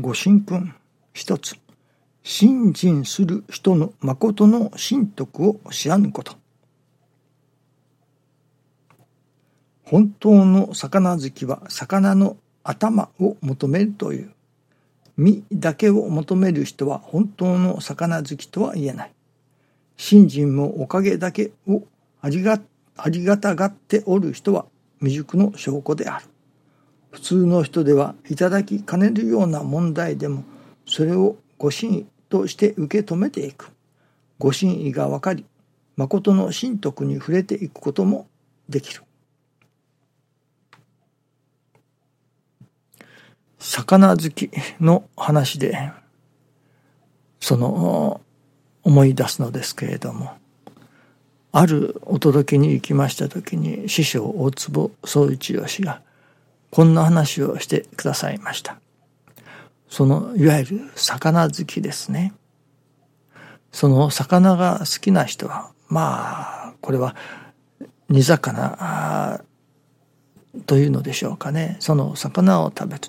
ご神君一つ信心する人の誠の神徳を知らぬこと。本当の魚好きは魚の頭を求めるという。身だけを求める人は本当の魚好きとは言えない。信心もおかげだけをありがありがたがっておる人は未熟の証拠である。普通の人ではいただきかねるような問題でもそれをご真意として受け止めていく。ご真意が分かり誠の神徳に触れていくこともできる。魚好きの話でその思い出すのですけれどもあるお届けに行きました時に師匠大坪宗一郎氏がこんな話をしてくださいました。そのいわゆる魚好きですね。その魚が好きな人はまあこれは煮魚というのでしょうかねその魚を食べる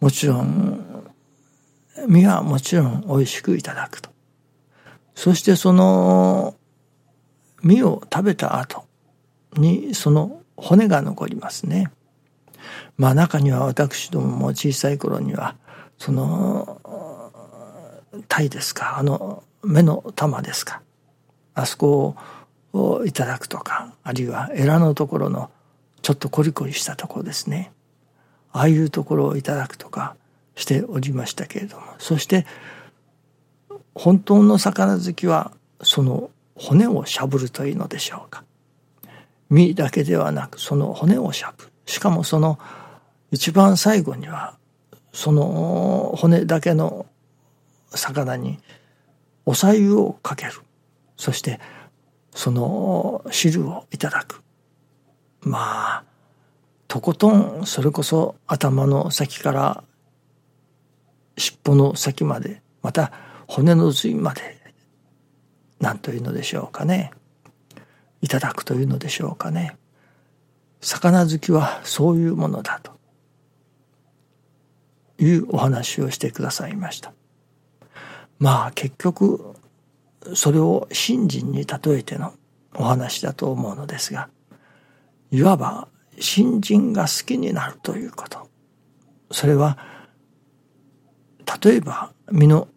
もちろん身はもちろん美味しくいただくとそしてその身を食べた後にその骨が残りますねまあ中には私どもも小さい頃にはその鯛ですかあの目の玉ですかあそこをいただくとかあるいはエラのところのちょっとコリコリしたところですね。ああいうところをいただくとかしておりましたけれども。そして本当の魚好きはその骨をしゃぶるというのでしょうか。身だけではなくその骨をしゃぶる。しかもその一番最後にはその骨だけの魚にお白湯をかける。そしてその汁をいただく。まあとことんそれこそ頭の先から尻尾の先までまた骨の髄まで何というのでしょうかね。いただくというのでしょうかね。魚好きはそういうものだと。いうお話をしてくださいました。まあ結局それを信心に例えてのお話だと思うのですがいわば信心が好きになるということ。それは例えば身の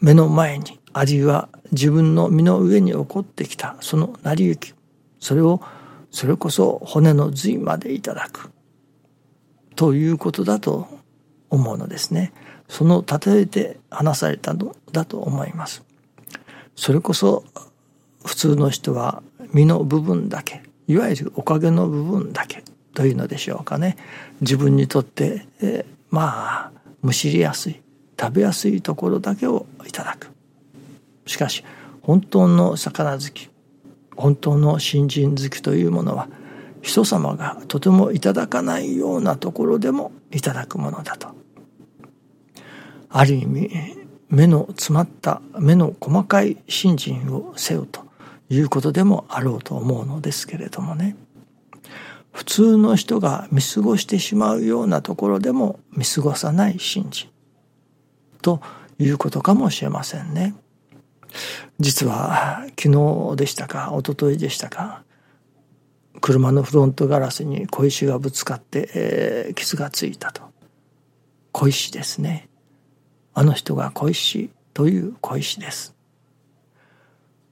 目の前にあるいは自分の身の上に起こってきたその成り行きそれをそれこそ骨の髄までいただくということだと思うのですね。その例えて話されたのだと思います。それこそ普通の人は身の部分だけいわゆるおかげの部分だけというのでしょうかね自分にとって、えまあむしりやすい食べやすいところだけをいただくしかし本当の魚好き本当の新人好きというものは人様がとてもいただかないようなところでもいただくものだとある意味目の詰まった目の細かい信心をせよということでもあろうと思うのですけれどもね普通の人が見過ごしてしまうようなところでも見過ごさない信心ということかもしれませんね。実は昨日でしたか一昨日でしたか車のフロントガラスに小石がぶつかって、えー、傷がついたと小石ですねあの人が小石という小石です。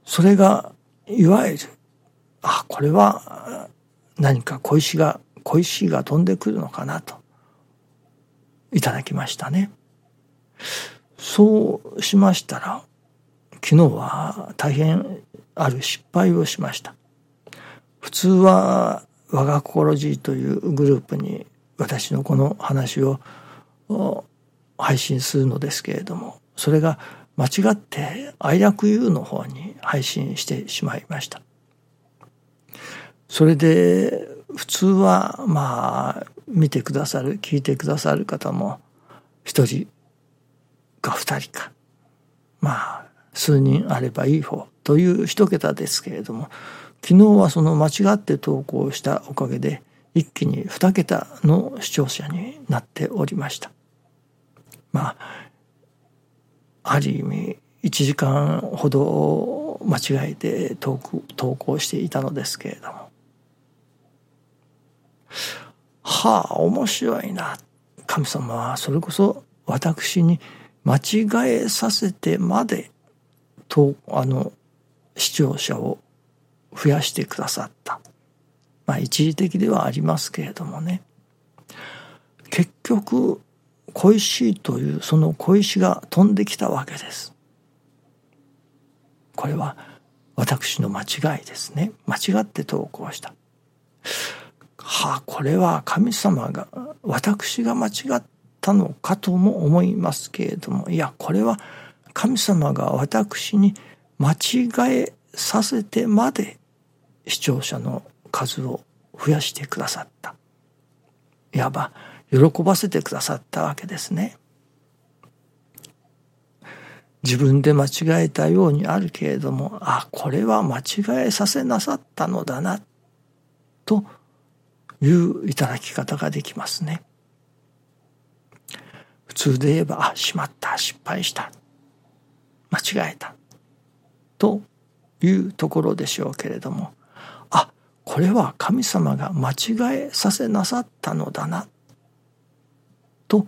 それがいわゆるあこれは何か小石が小石が飛んでくるのかなといただきましたね。そうしましたら昨日は大変ある失敗をしました。普通は我が心じというグループに私のこの話を配信するのですけれどもそれが間違って愛楽 U の方に配信してしまいましたそれで普通はまあ見てくださる聞いてくださる方も一人か二人かまあ数人あればいい方という一桁ですけれども昨日はその間違って投稿したおかげで一気に二桁の視聴者になっておりました。まあある意味1時間ほど間違えて投投稿していたのですけれども。はあ面白いな。神様はそれこそ私に間違えさせてまでとあの視聴者を増やしてくださった。まあ一時的ではありますけれどもね結局小石というその小石が飛んできたわけです。これは私の間違いですね。間違って投稿した。はあ、これは神様が、私が間違ったのかとも思いますけれども、いや、これは神様が私に間違えさせてまで視聴者の数を増やしてくださった。いわば、喜ばせてくださったわけですね。自分で間違えたようにあるけれども、あ、これは間違えさせなさったのだな、といういただき方ができますね。普通で言えば、あ、しまった、失敗した、間違えた、というところでしょうけれども、あ、これは神様が間違えさせなさったのだな、と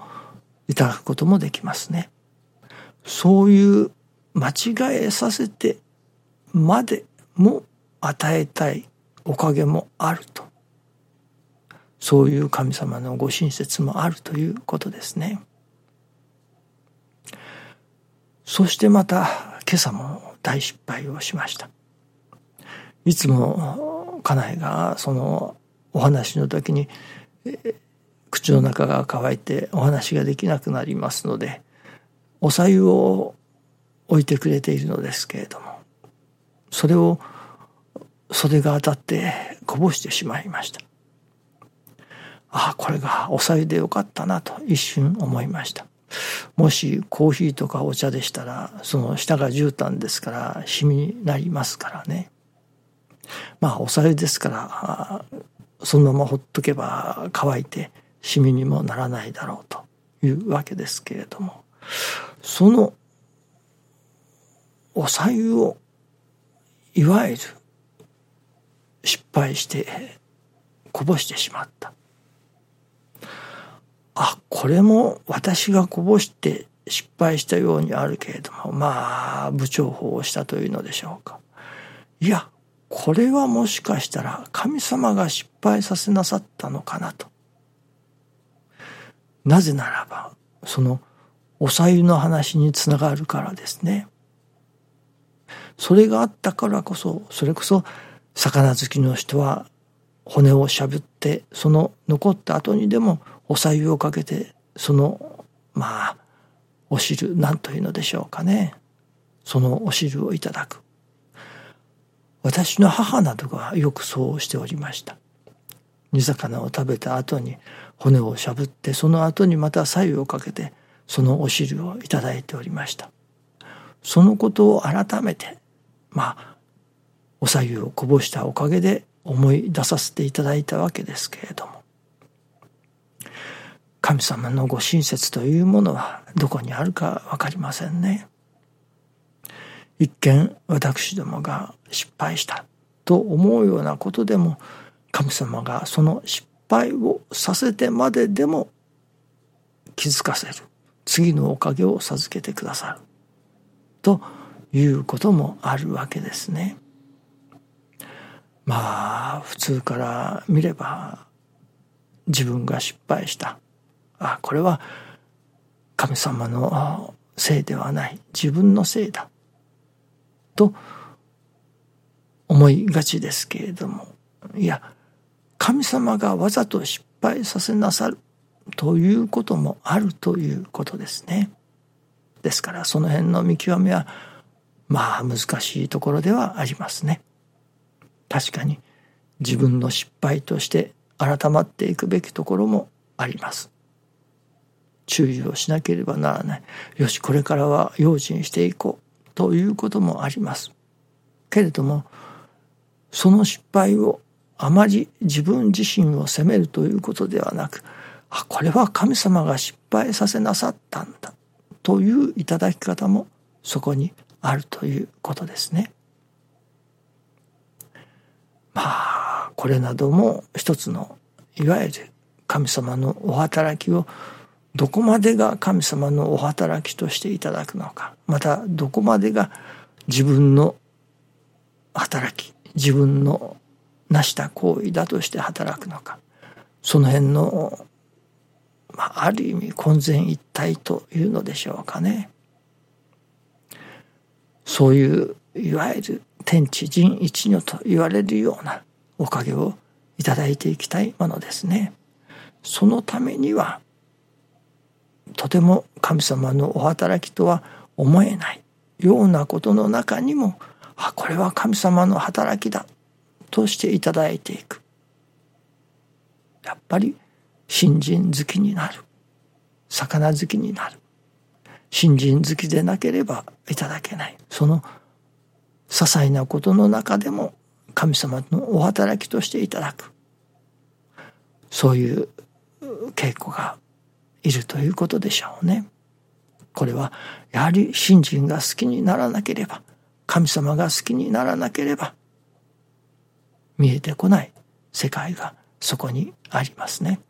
いただくこともできますね。そういう間違えさせてまでも与えたいおかげもあると。そういう神様のご親切もあるということですね。そしてまた今朝も大失敗をしました。いつも家内がそのお話の時に口の中が乾いてお話ができなくなりますのでお白湯を置いてくれているのですけれどもそれを袖が当たってこぼしてしまいましたああこれがお白湯でよかったなと一瞬思いましたもしコーヒーとかお茶でしたらその下が絨毯ですからシミになりますからねまあお白湯ですからそのままほっとけば乾いてシミにもならないだろうというわけですけれどもそのお白湯をいわゆる失敗してこぼしてしまった。あ、これも私がこぼして失敗したようにあるけれども、まあ、部長法をしたというのでしょうか。いや、これはもしかしたら神様が失敗させなさったのかなと。なぜならば、そのおさゆの話につながるからですね。それがあったからこそ、それこそ魚好きの人は骨をしゃぶって、その残った後にでもおさゆをかけて、その、まあ、お汁、なんというのでしょうかね。そのお汁をいただく。私の母などがよくそうしておりました。煮魚を食べた後に骨をしゃぶって、その後にまた左右をかけて、そのお汁をいただいておりました。そのことを改めて、まあ、おさゆをこぼしたおかげで思い出させていただいたわけですけれども、神様のご親切というものはどこにあるかわかりませんね。一見私どもが失敗したと思うようなことでも神様がその失敗をさせてまででも気づかせる次のおかげを授けてくださるということもあるわけですね。まあ普通から見れば自分が失敗したあこれは神様のせいではない自分のせいだと思いがちですけれどもいや神様がわざと失敗させなさるということもあるということですね。ですからその辺の見極めはまあ難しいところではありますね。確かに自分の失敗として改まっていくべきところもあります。注意をしなければならない。よし、これからは用心していこうということもあります。けれども、その失敗をあまり自分自身を責めるということではなく、あこれは神様が失敗させなさったんだといういただき方もそこにあるということですね。まあこれなども一つのいわゆる神様のお働きをどこまでが神様のお働きとしていただくのかまたどこまでが自分の働き自分の成した行為だとして働くのかその辺の、まあ、ある意味混然一体というのでしょうかね。そういういわゆる天地人一如と言われるようなおかげをいただいていきたいものですね。そのためにはとても神様のお働きとは思えないようなことの中にもあこれは神様の働きだとしていただいていく。やっぱり新人好きになる。魚好きになる。新人好きでなければいただけない。その些細なことの中でも神様のお働きとしていただく。そういう稽古がいるということでしょうね。これはやはり信心が好きにならなければ神様が好きにならなければ見えてこない世界がそこにありますね。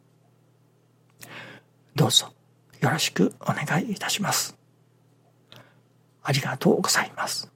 どうぞよろしくお願いいたします。ありがとうございます。